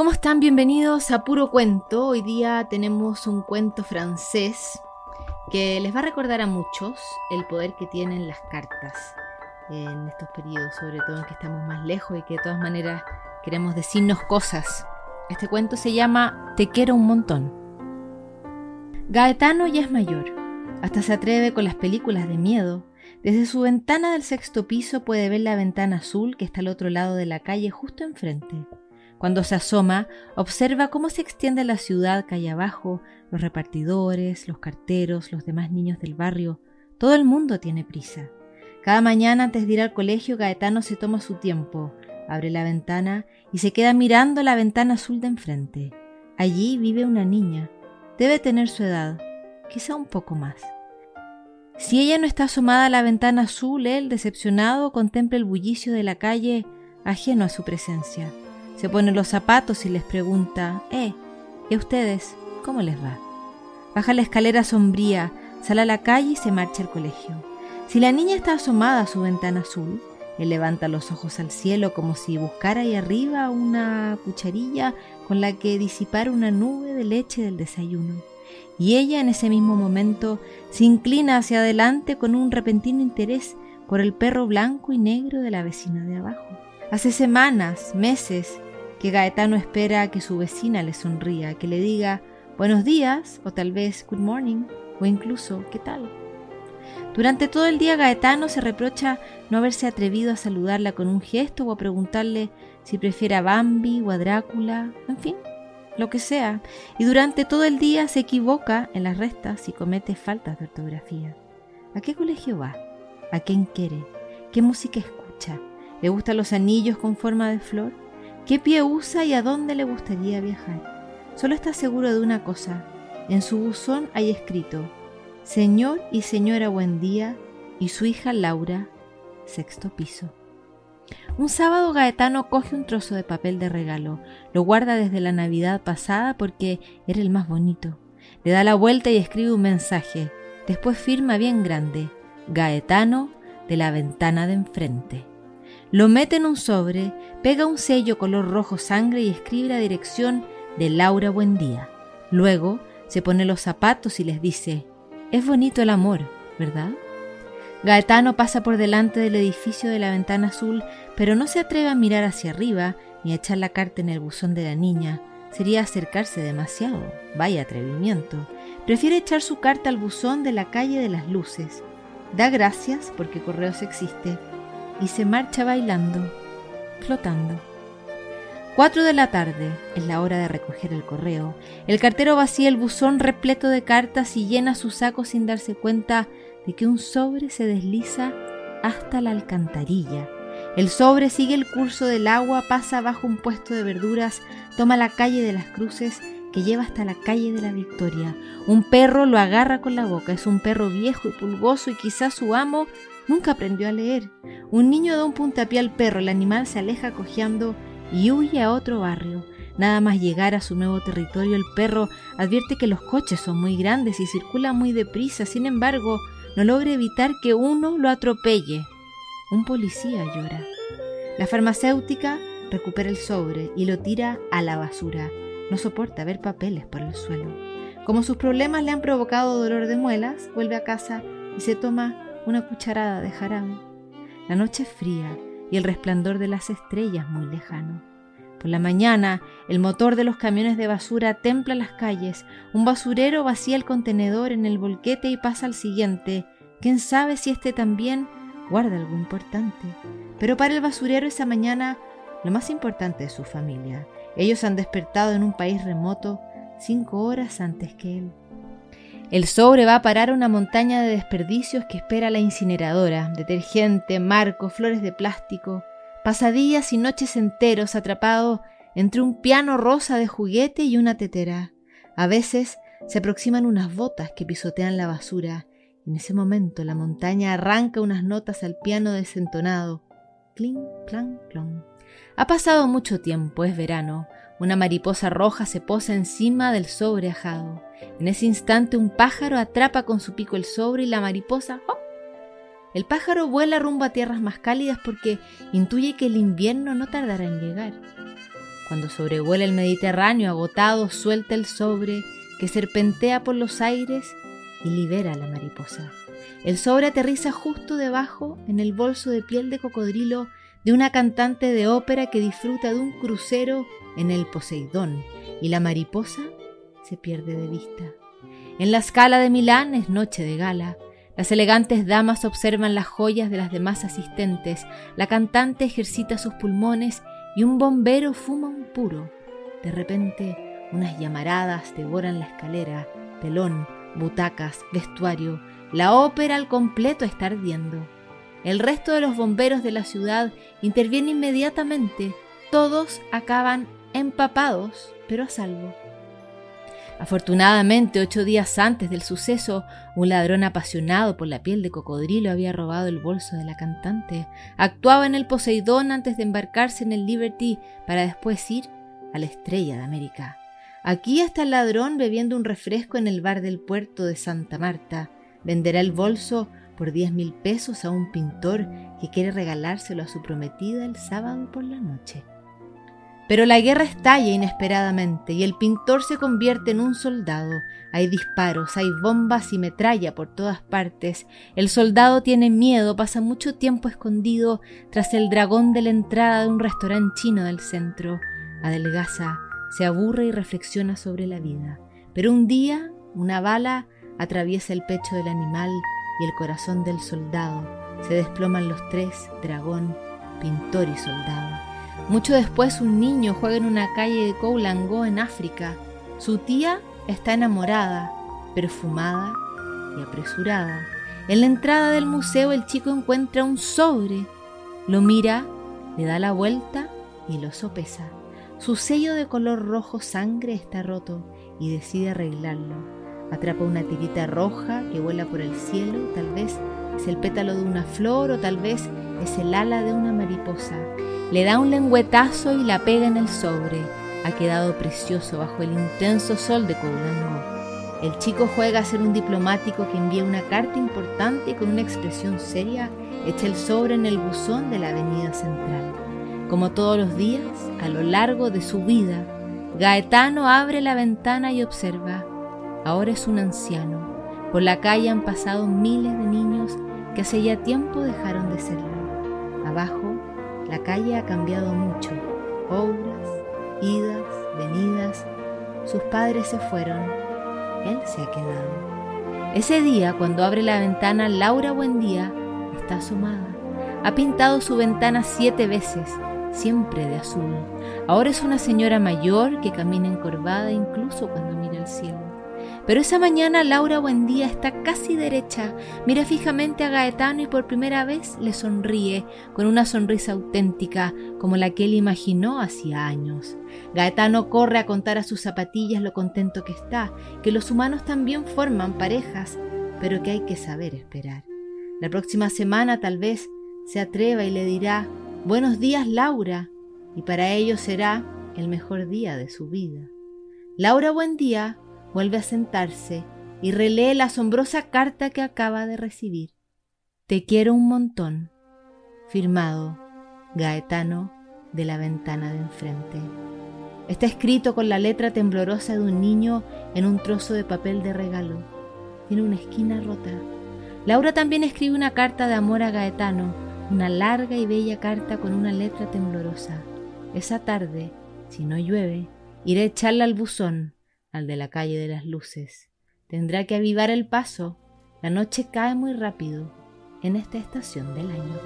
¿Cómo están? Bienvenidos a Puro Cuento. Hoy día tenemos un cuento francés que les va a recordar a muchos el poder que tienen las cartas en estos periodos, sobre todo en que estamos más lejos y que de todas maneras queremos decirnos cosas. Este cuento se llama Te quiero un montón. Gaetano ya es mayor, hasta se atreve con las películas de miedo. Desde su ventana del sexto piso puede ver la ventana azul que está al otro lado de la calle justo enfrente. Cuando se asoma, observa cómo se extiende la ciudad calle abajo, los repartidores, los carteros, los demás niños del barrio. Todo el mundo tiene prisa. Cada mañana antes de ir al colegio, Gaetano se toma su tiempo, abre la ventana y se queda mirando la ventana azul de enfrente. Allí vive una niña. Debe tener su edad, quizá un poco más. Si ella no está asomada a la ventana azul, él, decepcionado, contempla el bullicio de la calle ajeno a su presencia. Se pone los zapatos y les pregunta, Eh, ¿y a ustedes cómo les va? Baja la escalera sombría, sale a la calle y se marcha al colegio. Si la niña está asomada a su ventana azul, él levanta los ojos al cielo como si buscara ahí arriba una cucharilla con la que disipar una nube de leche del desayuno. Y ella en ese mismo momento se inclina hacia adelante con un repentino interés por el perro blanco y negro de la vecina de abajo. Hace semanas, meses, que Gaetano espera que su vecina le sonría, que le diga buenos días o tal vez good morning o incluso qué tal. Durante todo el día Gaetano se reprocha no haberse atrevido a saludarla con un gesto o a preguntarle si prefiere a Bambi o a Drácula, en fin, lo que sea. Y durante todo el día se equivoca en las restas y comete faltas de ortografía. ¿A qué colegio va? ¿A quién quiere? ¿Qué música escucha? ¿Le gustan los anillos con forma de flor? Qué pie usa y a dónde le gustaría viajar. Solo está seguro de una cosa. En su buzón hay escrito Señor y señora Buendía y su hija Laura, sexto piso. Un sábado Gaetano coge un trozo de papel de regalo, lo guarda desde la Navidad pasada porque era el más bonito. Le da la vuelta y escribe un mensaje. Después firma bien grande, Gaetano de la ventana de enfrente. Lo mete en un sobre, pega un sello color rojo sangre y escribe la dirección de Laura Buendía. Luego se pone los zapatos y les dice, es bonito el amor, ¿verdad? Gaetano pasa por delante del edificio de la ventana azul, pero no se atreve a mirar hacia arriba ni a echar la carta en el buzón de la niña. Sería acercarse demasiado. Vaya atrevimiento. Prefiere echar su carta al buzón de la calle de las luces. Da gracias porque Correos existe y se marcha bailando, flotando. Cuatro de la tarde es la hora de recoger el correo. El cartero vacía el buzón repleto de cartas y llena su saco sin darse cuenta de que un sobre se desliza hasta la alcantarilla. El sobre sigue el curso del agua, pasa bajo un puesto de verduras, toma la calle de las cruces que lleva hasta la calle de la Victoria. Un perro lo agarra con la boca. Es un perro viejo y pulgoso y quizás su amo Nunca aprendió a leer. Un niño da un puntapié al perro, el animal se aleja cojeando y huye a otro barrio. Nada más llegar a su nuevo territorio, el perro advierte que los coches son muy grandes y circulan muy deprisa, sin embargo, no logra evitar que uno lo atropelle. Un policía llora. La farmacéutica recupera el sobre y lo tira a la basura. No soporta ver papeles por el suelo. Como sus problemas le han provocado dolor de muelas, vuelve a casa y se toma una cucharada de jarabe. La noche es fría y el resplandor de las estrellas muy lejano. Por la mañana, el motor de los camiones de basura templa las calles, un basurero vacía el contenedor en el volquete y pasa al siguiente. ¿Quién sabe si este también guarda algo importante? Pero para el basurero esa mañana lo más importante es su familia. Ellos han despertado en un país remoto cinco horas antes que él. El sobre va a parar a una montaña de desperdicios que espera la incineradora, detergente, marco, flores de plástico. Pasadillas y noches enteros atrapado entre un piano rosa de juguete y una tetera. A veces se aproximan unas botas que pisotean la basura. En ese momento la montaña arranca unas notas al piano desentonado. Clink, clan, clon. Ha pasado mucho tiempo, es verano. Una mariposa roja se posa encima del sobre ajado. En ese instante un pájaro atrapa con su pico el sobre y la mariposa ¡oh! El pájaro vuela rumbo a tierras más cálidas porque intuye que el invierno no tardará en llegar. Cuando sobrevuela el Mediterráneo agotado, suelta el sobre que serpentea por los aires y libera a la mariposa. El sobre aterriza justo debajo en el bolso de piel de cocodrilo de una cantante de ópera que disfruta de un crucero en el Poseidón y la mariposa se pierde de vista. En la escala de Milán es noche de gala. Las elegantes damas observan las joyas de las demás asistentes, la cantante ejercita sus pulmones y un bombero fuma un puro. De repente, unas llamaradas devoran la escalera, telón, butacas, vestuario. La ópera al completo está ardiendo. El resto de los bomberos de la ciudad interviene inmediatamente. Todos acaban empapados, pero a salvo. Afortunadamente, ocho días antes del suceso, un ladrón apasionado por la piel de cocodrilo había robado el bolso de la cantante. Actuaba en el Poseidón antes de embarcarse en el Liberty para después ir a la Estrella de América. Aquí está el ladrón bebiendo un refresco en el bar del puerto de Santa Marta. Venderá el bolso por diez mil pesos a un pintor que quiere regalárselo a su prometida el sábado por la noche. Pero la guerra estalla inesperadamente y el pintor se convierte en un soldado. Hay disparos, hay bombas y metralla por todas partes. El soldado tiene miedo, pasa mucho tiempo escondido tras el dragón de la entrada de un restaurante chino del centro. Adelgaza, se aburre y reflexiona sobre la vida. Pero un día, una bala atraviesa el pecho del animal y el corazón del soldado. Se desploman los tres, dragón, pintor y soldado. Mucho después un niño juega en una calle de Koulango en África. Su tía está enamorada, perfumada y apresurada. En la entrada del museo el chico encuentra un sobre. Lo mira, le da la vuelta y lo sopesa. Su sello de color rojo sangre está roto y decide arreglarlo. Atrapa una tirita roja que vuela por el cielo, tal vez es el pétalo de una flor o tal vez es el ala de una mariposa. Le da un lengüetazo y la pega en el sobre. Ha quedado precioso bajo el intenso sol de Koulango. El chico juega a ser un diplomático que envía una carta importante y con una expresión seria echa el sobre en el buzón de la avenida central. Como todos los días, a lo largo de su vida, Gaetano abre la ventana y observa. Ahora es un anciano. Por la calle han pasado miles de niños que hace ya tiempo dejaron de serlo. Abajo la calle ha cambiado mucho. Obras, idas, venidas. Sus padres se fueron. Él se ha quedado. Ese día, cuando abre la ventana, Laura Buendía está asomada. Ha pintado su ventana siete veces, siempre de azul. Ahora es una señora mayor que camina encorvada incluso cuando mira el cielo. Pero esa mañana Laura Buendía está casi derecha, mira fijamente a Gaetano y por primera vez le sonríe con una sonrisa auténtica como la que él imaginó hacía años. Gaetano corre a contar a sus zapatillas lo contento que está, que los humanos también forman parejas, pero que hay que saber esperar. La próxima semana tal vez se atreva y le dirá, Buenos días Laura, y para ello será el mejor día de su vida. Laura Buendía vuelve a sentarse y relee la asombrosa carta que acaba de recibir. Te quiero un montón. Firmado Gaetano de la ventana de enfrente. Está escrito con la letra temblorosa de un niño en un trozo de papel de regalo. Tiene una esquina rota. Laura también escribe una carta de amor a Gaetano, una larga y bella carta con una letra temblorosa. Esa tarde, si no llueve, iré a echarla al buzón al de la calle de las luces. Tendrá que avivar el paso. La noche cae muy rápido en esta estación del año.